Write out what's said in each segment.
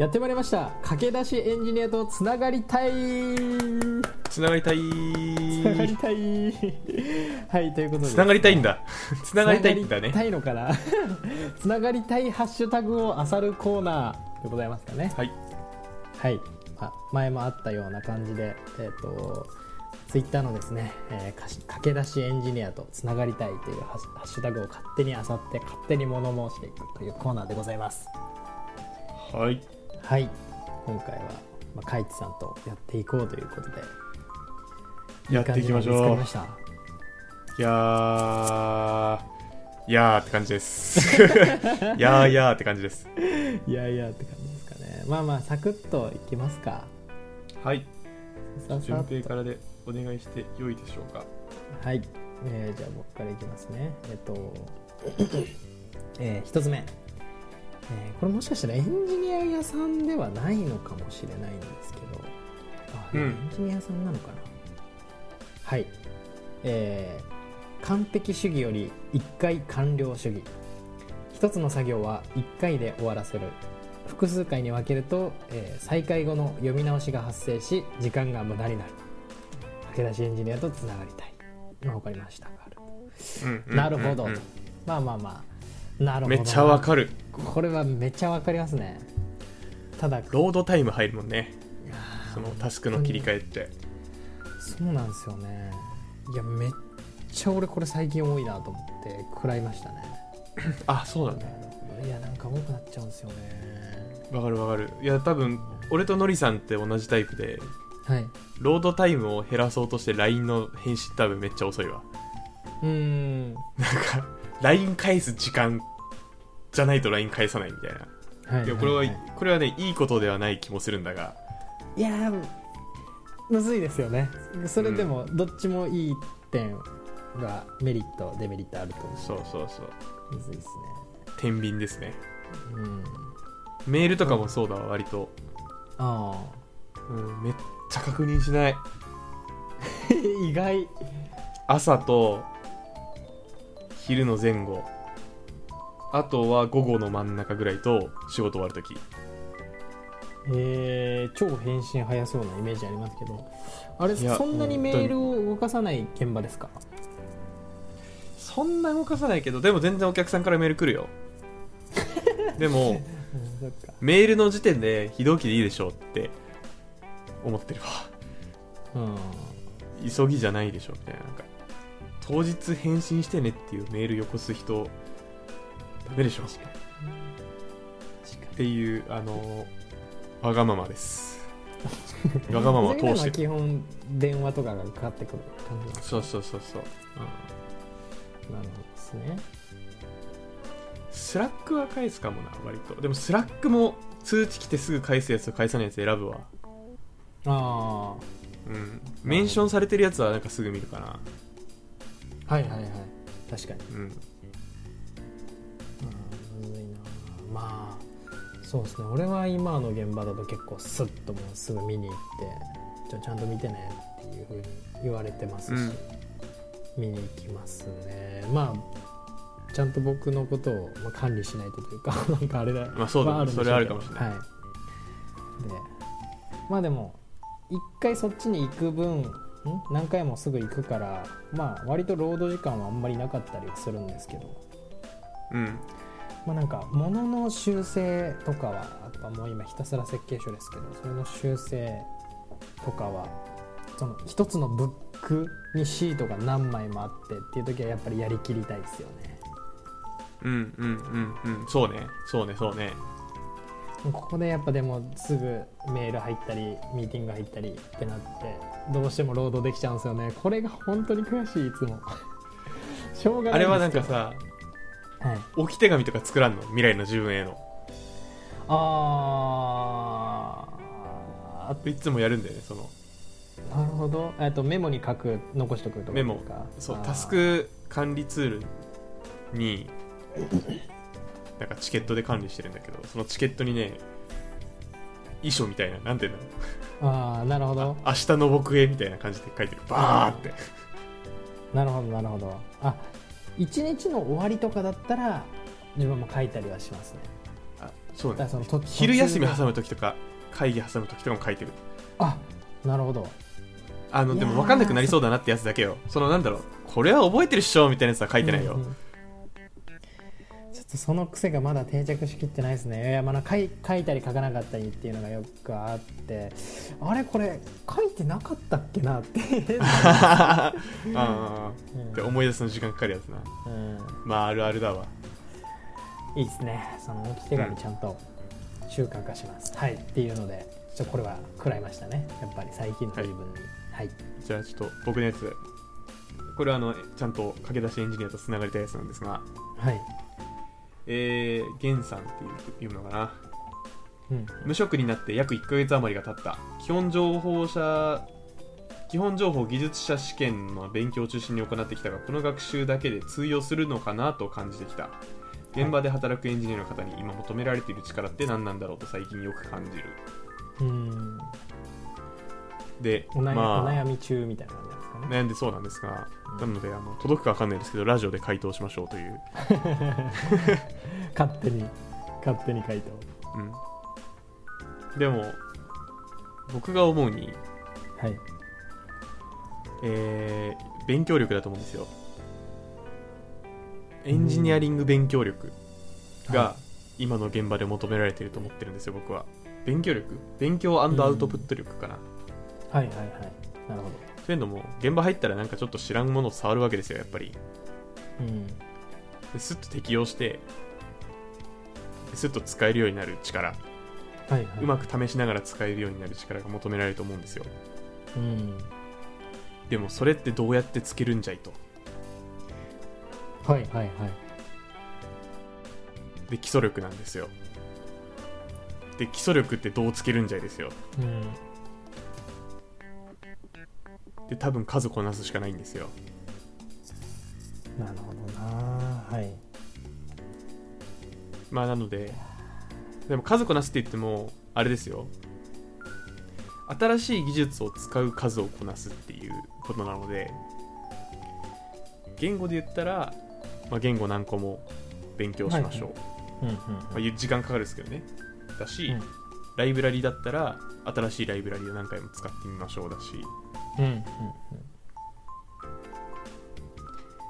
やってまいりました。駆け出しエンジニアとつながりたい。つながりたい。つながりたい。はいということで。つながりたいんだ。つながりたいんだね。つながりたいのかな？つながりたいハッシュタグを漁るコーナーでございますかね。はい。はい、あ前もあったような感じで、えー、とツイッターのですね、えーかし駆け出しエンジニアとつながりたいというハッシュタグを勝手に漁って勝手に物申していくというコーナーでございます。はいはい。今回は、まあ、カイツさんとやっていこうということで。やっていきましょう。いやーいやーって感じです。やーやーって感じです。いやいやって感じですかね。まあまあサクッといきますか。はい。順平からでお願いして良いでしょうか。はい、えーじゃあ僕からいきますね。えっと、えー一つ目、えーこれもしかしたらエンジニア屋さんではないのかもしれないんですけど。あ、うん。エンジニア屋さんなのかな。はい。えー完璧主義より一回完了主義。一つの作業は一回で終わらせる。複数回に分けると、えー再開後の読み直しが発生し時間が無駄になる。駆け出しエンジニアとつながりたい。まあ分かりました。うんうんなるほど、うん。うんまあまあまあなるほどな。めっちゃわかる。これはめっちゃわかりますね。ただロードタイム入るもんね。そのタスクの切り替えって。そうなんですよね。いやめっちゃ俺これ最近多いなと思って食らいましたね。あそうなんだ。いやなんか多くなっちゃうんですよね。わかるわかる。いや多分俺とノリさんって同じタイプではい。ロードタイムを減らそうとして LINE の返信多分めっちゃ遅いわ。うーん。なんか LINE 返す時間じゃないと LINE 返さないみたいな。はいいやこれは、いこれはねいいことではない気もするんだが。いやーむずいですよね。それでもどっちもいい点がメリットデメリットあると思そうそうそう。うむずいです天秤ですね。ねうん。メールとかもそうだわ割と、あうん、めっちゃ確認しない。あ 意外。朝と昼の前後あとは午後の真ん中ぐらいと仕事終わるときえー、超返信早そうなイメージありますけど。あれそんなにメールを動かさない現場ですか？そんな動かさないけどでも全然お客さんからメール来るよ。でもメールの時点で非同期でいいでしょうって思ってるわ。うん。急ぎじゃないでしょみたいな。なんか当日返信してねっていうメールよこす人ダメでしょ。っていうあのわがままです。わがままを通して。基本電話とかがかかってくる感じそうそうそうそう、うん、なるほどですね。 Slackは返すかもな割と。でも Slackも通知来てすぐ返すやつと返さないやつ選ぶわ。あうん。メンションされてるやつはなんかすぐ見るかな。あはいはいはい。確かに。うんまあそうですね。俺は今の現場だと結構スッともうすぐ見に行ってちょちゃんと見てねっていうふうに言われてますし、うん。見に行きますね。まあちゃんと僕のことを、まあ、管理しないとというか なんかあれだまあそうだね。まんでしょそれはあるかもしれない。はい、でまあでも一回そっちに行く分ん？何回もすぐ行くからまあ割と労働時間はあんまりなかったりはするんですけど。うんまあなんか物の修正とかはやっぱもう今ひたすら設計書ですけどそれの修正とかはその一つのブックにシートが何枚もあってっていう時はやっぱりやりきりたいですよね。うんうんうん。うんそうね。そうね。そうね。ここでやっぱでもすぐメール入ったりミーティング入ったりってなってどうしても労働できちゃうんですよね。これが本当に悔しいいつも。しょうがないあれはなんかさはい、置き手紙とか作らんの？未来の自分への。あー。いつもやるんだよねその。なるほど。えっとメモに書く残しとくとか？メモ。そうタスク管理ツールになんかチケットで管理してるんだけどそのチケットにね遺書みたいななんていうんだろう。ああなるほど。明日の僕へみたいな感じで書いてる。バーって。なるほどなるほど。あ一日の終わりとかだったら自分も書いたりはしますね。そうね。そのと昼休み挟む時とか会議挟む時とかも書いてる。あなるほど。あのでも分かんなくなりそうだなってやつだけよ。そのなんだろう。これは覚えてるっしょみたいなやつは書いてないよ、うんうんとその癖がまだ定着しきってないですね。いやまだ書い書いたり書かなかったりっていうのがよくあって。あれこれ書いてなかったっけなって、ああうんで思い出すの時間かかるやつな。うん。まああるあるだわ。いいですね。その置き手紙ちゃんと習慣化します、はい。っていうのでちょっとこれは食らいましたね。やっぱり最近という分に。はい、じゃあちょっと僕のやつ。これはあのちゃんと駆け出しエンジニアとつながりたいやつなんですが。はいえー、ゲンさんっていうのかな。うん。無職になって約1ヶ月余りが経った。基本情報者基本情報技術者試験の勉強を中心に行ってきたがこの学習だけで通用するのかなと感じてきた。現場で働くエンジニアの方に今求められている力って何なんだろうと最近よく感じる。うん。でお悩,、まあお悩み中みたいな感じなんですかね。悩んでそうなんですが、うん。なのであの届くか分かんないですけどラジオで回答しましょうという、勝手に勝手に回答。うん、でも僕が思うに、はい。えー勉強力だと思うんですよ。エンジニアリング勉強力がは今の現場で求められていると思ってるんですよ僕は。勉強力？勉強アウトプット力かな、はいはいはい。なるほそういうのも現場入ったらなんかちょっと知らんものを触るわけですよやっぱり。どうん。ですっと適用してすっと使えるようになる力。はいはい。うまく試しながら使えるようになる力が求められると思うんですよ。うん。でもそれってどうやってつけるんじゃいと。はいはいはい。で基礎力なんですよ。で基礎力ってどうつけるんじゃいですよ。うんで多分数こなすしかないんですよ。なるほどな。はい。まあなのででも数こなすって言ってもあれですよ。新しい技術を使う数をこなすっていうことなので言語で言ったら、まあ、言語何個も勉強しましょう、うんうんまあ、時間かかるですけどね。だし、うん。ライブラリだったら新しいライブラリを何回も使ってみましょうだしうんうん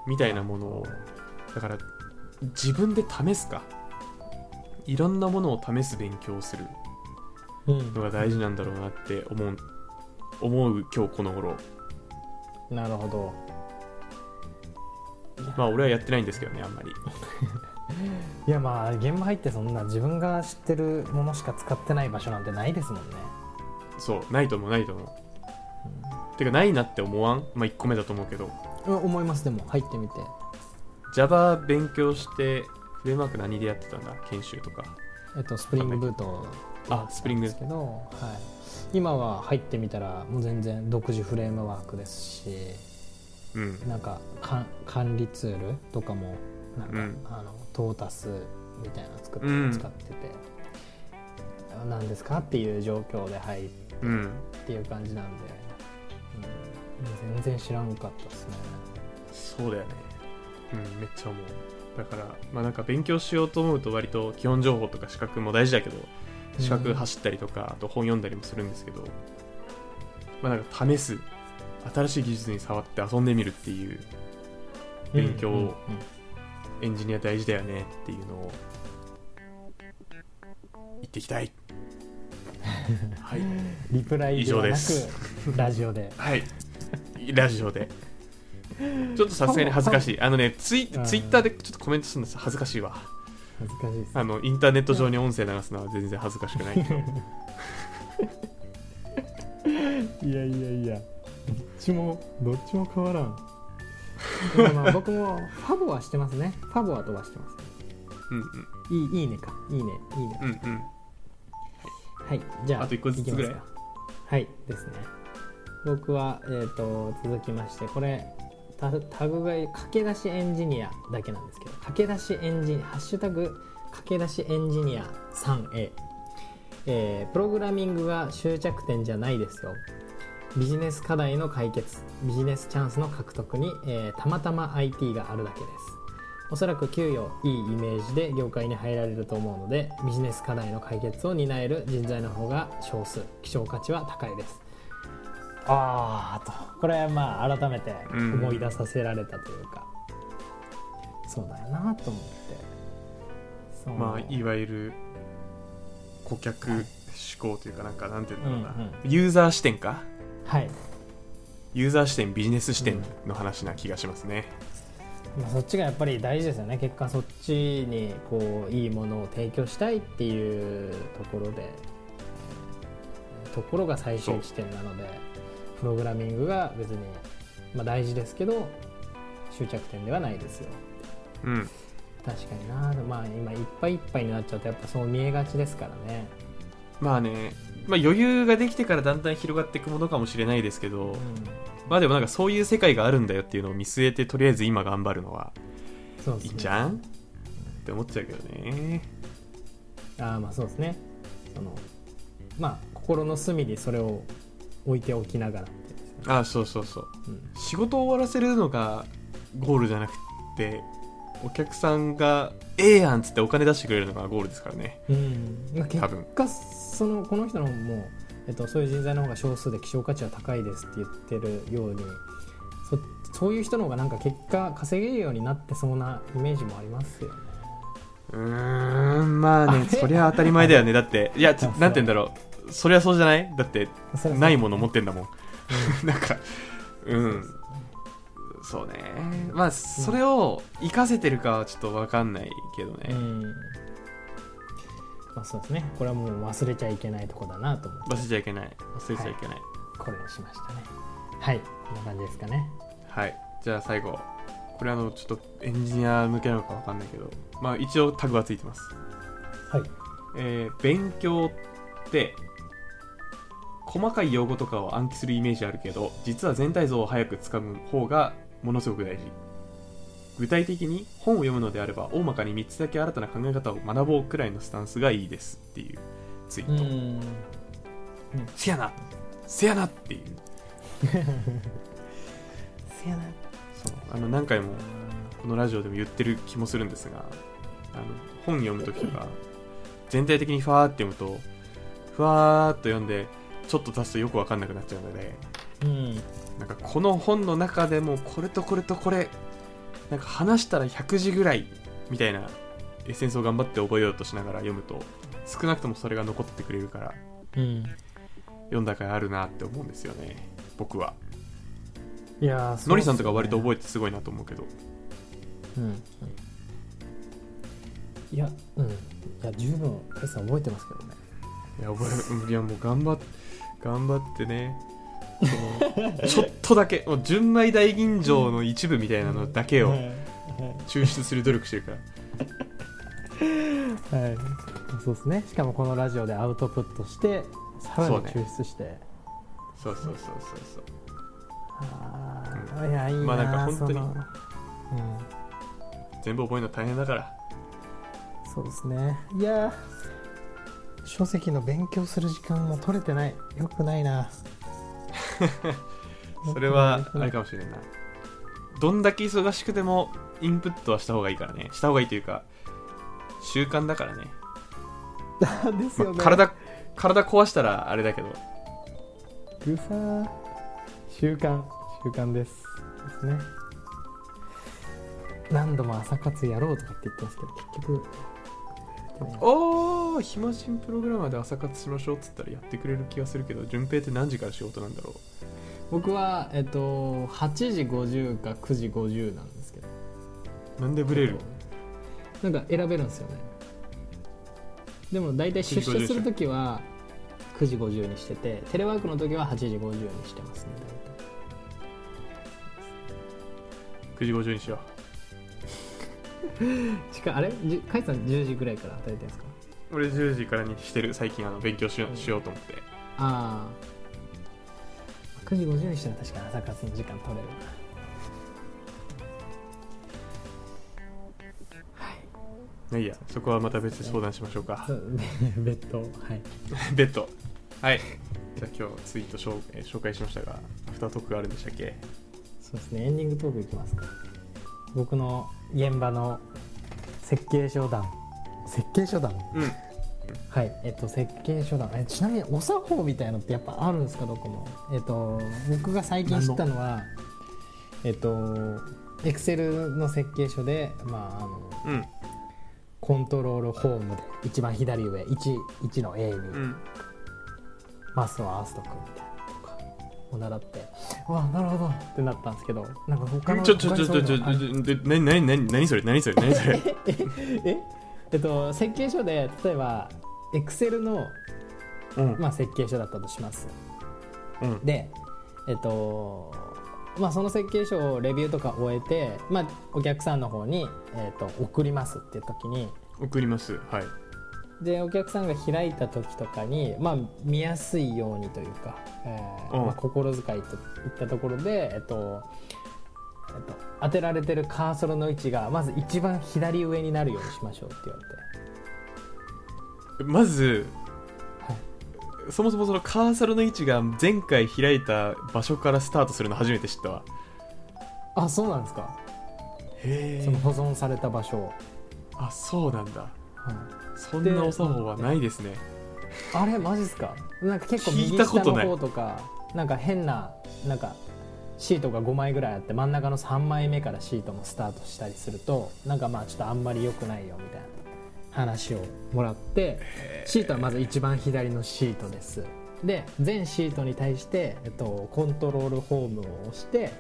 みたいなものをだから自分で試すか。いろんなものを試す勉強をするうん。のが大事なんだろうなって思う思う今日この頃。なるほど。まあ俺はやってないんですけどねあんまり。いやまあ現場入ってそんな自分が知ってるものしか使ってない場所なんてないですもんね。そうないと思うないと思うてかないなって思わん？まあ1個目だと思うけど。うん思います。でも入ってみて。Java 勉強してフレームワーク何でやってたんだ？研修とか。えっとスプリングブートあスプリング。ですけど、はい、今は入ってみたらもう全然独自フレームワークですしうん。なんかか管理ツールとかもなんか、うん。あのトータスみたいなの作って、うん。使ってて何ですか？っていう状況で入っうん。ていう感じなんで、うん、全然知らんかったですね。そうだよね。うんめっちゃ思う。だからまあなんか勉強しようと思うと割と基本情報とか資格も大事だけど資格走ったりとか、あと本読んだりもするんですけどまあなんか試す。新しい技術に触って遊んでみるっていう勉強をうんうんうんエンジニア大事だよねっていうのを言っていきたいはい。リプライ以ではな上です。くラジオで。はい。ラジオで。ちょっとさすがに恥ずかしい。あのねツイうん。ツイッターでちょっとコメントするの恥ずかしいわ。恥ずかしいです。あのインターネット上に音声流すのは全然恥ずかしくない。けどいやいや。いやどっちもどっちも変わらん。まあ僕もファボはしてますね。ファボは飛ばしてます。うんいいいいねか。いいね。いいね。うんうんうんはいじゃああと一個ずつぐらいきますか。はいですね。僕は、えー、と続きましてこれタタグが駆け出しエンジニアだけなんですけど駆け出しエンジニアハッシュタグ駆け出しエンジニア 3A、えープログラミングが終着点じゃないですよ。ビジネス課題の解決ビジネスチャンスの獲得に、えーたまたま IT があるだけですおそらく給与いいイメージで業界に入られると思うのでビジネス課題の解決を担える人材の方が少数希少価値は高いです。ああと。これはまあ改めて思い出させられたというか、そうだよなと思って。まあいわゆる顧客思考というかなんかなんていうんだろうな、うん。ユーザー視点か？はい、ユーザー視点ビジネス視点の話な気がしますね、まあ、そっちがやっぱり大事ですよね。結果そっちにこういいものを提供したいっていうところで。ところが最終地点なのでプログラミングが別に、まあ、大事ですけど終着点ではないですよ。うん。確かにな。まあ今いっぱいいっぱいになっちゃうとやっぱそう見えがちですからね。まあね、まあ、余裕ができてからだんだん広がっていくものかもしれないですけど、うまあでもなんかそういう世界があるんだよっていうのを見据えてとりあえず今頑張るのはいいんじゃん？って思っちゃうけどね。ああまあそうですね。そのまあ心の隅にそれを置いておきながらねあそうそうそう。うん。仕事を終わらせるのがゴールじゃなくてお客さんがええやんっつってお金出してくれるのがゴールですからね。うん。まあ、結果そのこの人の方も、えっと、そういう人材の方が少数で希少価値は高いですって言ってるようにそそういう人の方がなんか結果稼げるようになってそうなイメージもありますよね。うーんまあねそりゃ当たり前だよね。だっていやつあそう。なんて言うんだろう。そりゃそうじゃない？だってないもの持ってんだもん。なんかうん。そうね。まあそれを活かせてるかはちょっと分かんないけどうね、んまあそうですね。これはもう忘れちゃいけないとこだなと思って。忘れちゃいけない。忘れちゃいけない。これにしましたね。はい。こんな感じですかね。はい、じゃあ最後。これあのちょっとエンジニア向けなのか分かんないけど。まあ一応タグはついてます。はい。えー勉強って細かい用語とかを暗記するイメージあるけど実は全体像を早くつかむ方がものすごく大事具体的に本を読むのであれば大まかに3つだけ新たな考え方を学ぼうくらいのスタンスがいいですっていうツイート、ん。せやな。せやなっていう。せやな。そう。あの何回もこのラジオでも言ってる気もするんですがあの本読む時とか全体的にファーって読むとふわーっと読んでちょっと経つとよく分かんなくなっちゃうのでうん。なんかこの本の中でもこれとこれとこれなんか話したら100字ぐらいみたいなエッセンスを頑張って覚えようとしながら読むと少なくともそれが残ってくれるからうん読んだ甲斐あるなって思うんですよね僕は。いやーのりさんとか割とえ覚えてすごいなと思うけど。うんうん。いやうん。いや十分カイさん覚えてますけどね。いや覚えいやもう頑張っ頑張ってね ちょっとだけもう純米大吟醸の一部みたいなのだけをはい。抽出する努力してるから。はい、そうですね。しかもこのラジオでアウトプットしてさらに抽出して、そうそうそうそうそう。あーいやいいなまあなんか本当に。その全部覚えるの大変だから。うん、そうですね。いやー書籍の勉強する時間も取れてない。よくないな それはあれかもしれんな。いどんだけ忙しくてもインプットはした方がいいからね。した方がいいというか習慣だからね、ですよね、まあ体体壊したらあれだけど。ぐさー習慣習慣です。ですね。何度も朝活やろうとかって言ってますけど結局おー暇人プログラマーで朝活しましょうっつったらやってくれる気がするけど順平って何時から仕事なんだろ僕はえっと8時50か9時50なんですけど。うなんでブレる？なんか選べるんですよね。でも大体出社するときは9時50にしててテレワークの時は8時50にしてますね9時50にしよ大体しかあれ？じカイさん10時ぐらいから働いてるんですか？う俺10時からにしてる最近あの勉強しようしようと思って。ああ9時50にしたら確かに朝活の時間取れるまあい。いやそこはまた別で相談しましょうか。なそう別途はい。ベッドはい。じゃあ今日ツイート紹えー紹介しましたがアフタートークがあるんでしたっけ？そうですね。エンディングトークいきますか。僕の現場の設計書団設計書団うん。はい。えっと設計書団えちなみにお作法みたいのってやっぱあるんですか？どこも。えっと僕が最近知ったのはえっとエクセルの設計書でまああのうん。コントロールホームで一番左上 1, 1の A にうん。マスを合わせとくみたいなを習ってうわなるほどってなったんですけどなんか他のちょちょちょちょちょちょなになになに何それ何それ何それ。ええっと設計書で例えばエクセルの、うん。まあ、設計書だったとします。うん。でえっとまあその設計書をレビューとか終えて、まあ、お客さんの方に、えっと送りますっていう時に送ります。はいでお客さんが開いた時とかに、まあ、見やすいようにというか、えーうん。まあ、心遣いといったところで、えっとえっと、当てられてるカーソルの位置がまず一番左上になるようにしましょうって言われて、まずはい、そもそもそのカーソルの位置が前回開いた場所からスタートするの初めて知ったわ。あそうなんですか。へその保存された場所を、あそうなんだ。はいそんなお作法はないですね。あれマジっすか？なんか結構聞右下の方とかなんか変ななんかシートが5枚ぐらいあって真ん中の3枚目からシートもスタートしたりするとなんかまあちょっとあんまり良くないよみたいな話をもらってシートはまず一番左のシートです。で全シートに対して、えっと、コントロールホームを押して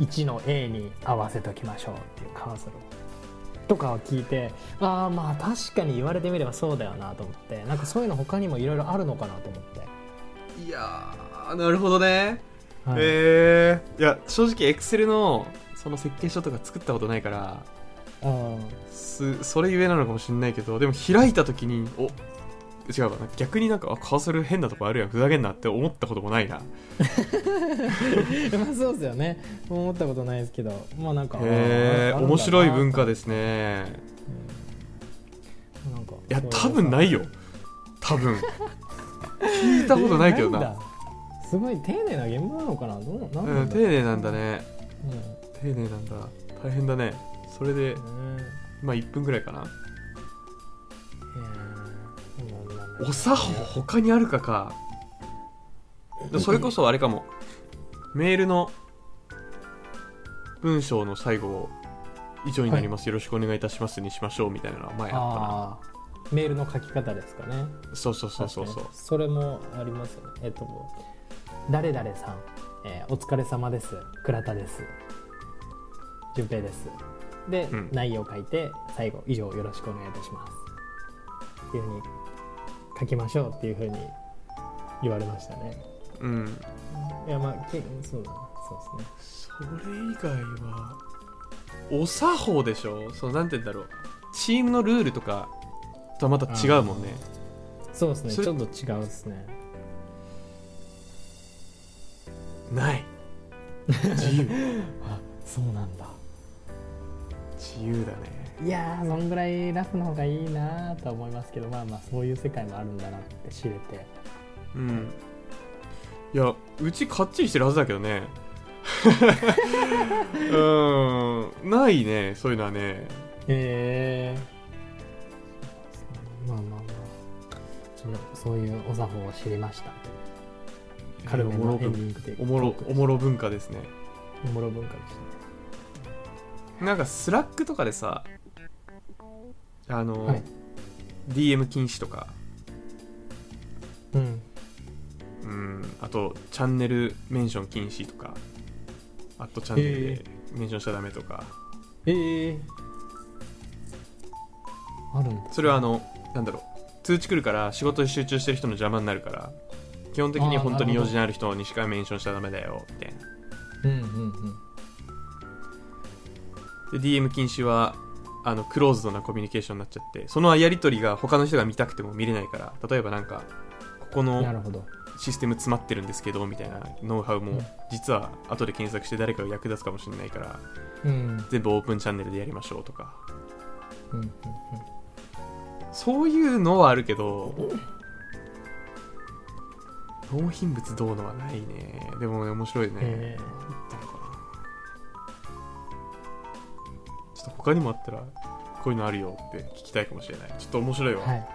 1の A に合わせときましょうっていうカーソルをとかを聞いてああまあ確かに言われてみればそうだよなと思ってなんかそういうの他にもいろいろあるのかなと思って、いやーなるほどね。はい。へえいや正直エクセルのその設計書とか作ったことないからあすそれゆえなのかもしれないけどでも開いた時にお違うかな逆になんかあカーソル変なとこあるやん。ふざけんなって思ったこともないな。ー まあそうですよね。思ったことないですけど。まあなんかへえ面白い文化ですね。うん。なんかいや多分ないよ。多分。聞いたことないけどな。すごい丁寧な現場なのかな？どうなんう。なん丁寧なんだね。うん。丁寧なんだ。大変だね。それでねまあ1分ぐらいかなお作法他にあるかか。それこそあれかも。メールの文章の最後を以上になります、よろしくお願いいたしますにしましょうみたいなのは前あっあー。メールの書き方ですかね。たなそうそうそうそう。そうそれもありますよね。えっと誰々さん、えーお疲れ様です。倉田です。順平です。で、うん。内容を書いて最後以上よろしくお願いいたします。っていうふうに書きましょうっていうふうに言われましたね。うん。いやまあけそうだなそうですね。それ以外はお作法でしょ？そうなんて言うんだろう。チームのルールとかとはまた違うもんね。そうですね。ちょっと違うですね。ない。自由。あそうなんだ。自由だねいやーそんぐらいラフの方がいいなとは思いますけどまあまあそういう世界もあるんだなって知れて。うん。いやうちかっちりしてるはずだけどね。うん。ないねそういうのはね。へえまあまあまあ。そういうお作法を知りました。軽めのエンディングでおもろおもろ文化ですね。おもろ文化でした。ねなんか Slackとかでさあの、はい。DM 禁止とか。うん。うん。あとチャンネルメンション禁止とか。アットチャンネルでメンションしちゃダメとか。ええ。あるんだ。それはあのなんだろう。通知来るから仕事に集中してる人の邪魔になるから基本的に本当に用事のある人にしかメンションしちゃダメだよみたいな。うんうんうん。で DM 禁止はあのクローズドなコミュニケーションになっちゃってそのやり取りが他の人が見たくても見れないから例えばなんかここのなるほど。システム詰まってるんですけどみたいなノウハウもうん。実は後で検索して誰かが役立つかもしれないからうん。全部オープンチャンネルでやりましょうとか。うんうんそういうのはあるけど納品物どうのはないね。でもね面白いね、へあ他にもあったらこういうのあるよって聞きたいかもしれない。ちょっと面白いわ、はい。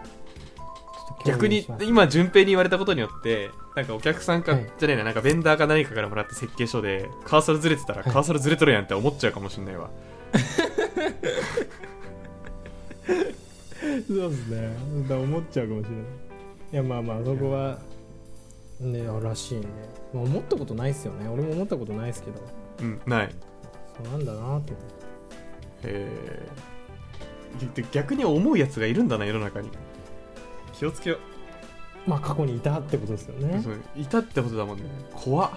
逆に今順平に言われたことによってなんかお客さんか、はい。じゃねえななんかベンダーか何かからもらった設計書でカーソルずれてたら、はい。カーソルずれとるやんって思っちゃうかもしれないわ。そうですね。だ思っちゃうかもしれない。いやまあまあそこはねらしいね、まあ、思ったことないっすよね。俺も思ったことないですけど。うんない。そうなんだなと思ってえー。で逆に思うやつがいるんだな世の中に。気をつけよ。まあ過去にいたってことですよう、ね。そういたってことだもんね。怖っ。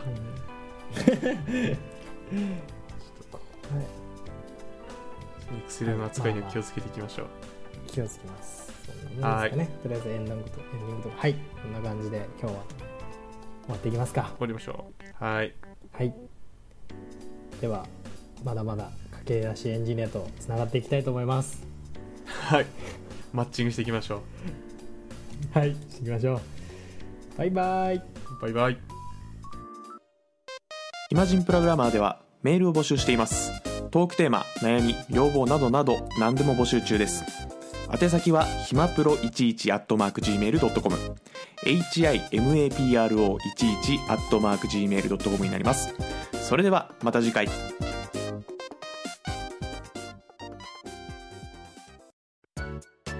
うん。薬の扱いには気をつけていきましょう、気をつけます。そんなもんですかね。とりあえずエンディングとエンディングと。かはい。こんな感じで今日は終わっていきますか。終わりましょう。はい。はい。ではまだまだ駆け出しエンジニアとつながっていきたいと思います。はい。マッチングしていきましょはいしていきましょう。バイバイ。うバイバイ。イマジンプログラマーではメールを募集しています。トークテーマ悩み要望などなど何でも募集中です。宛先はひまプロ11 at mark gmail.com himapro11 at mark gmail.com になります。それではまた次回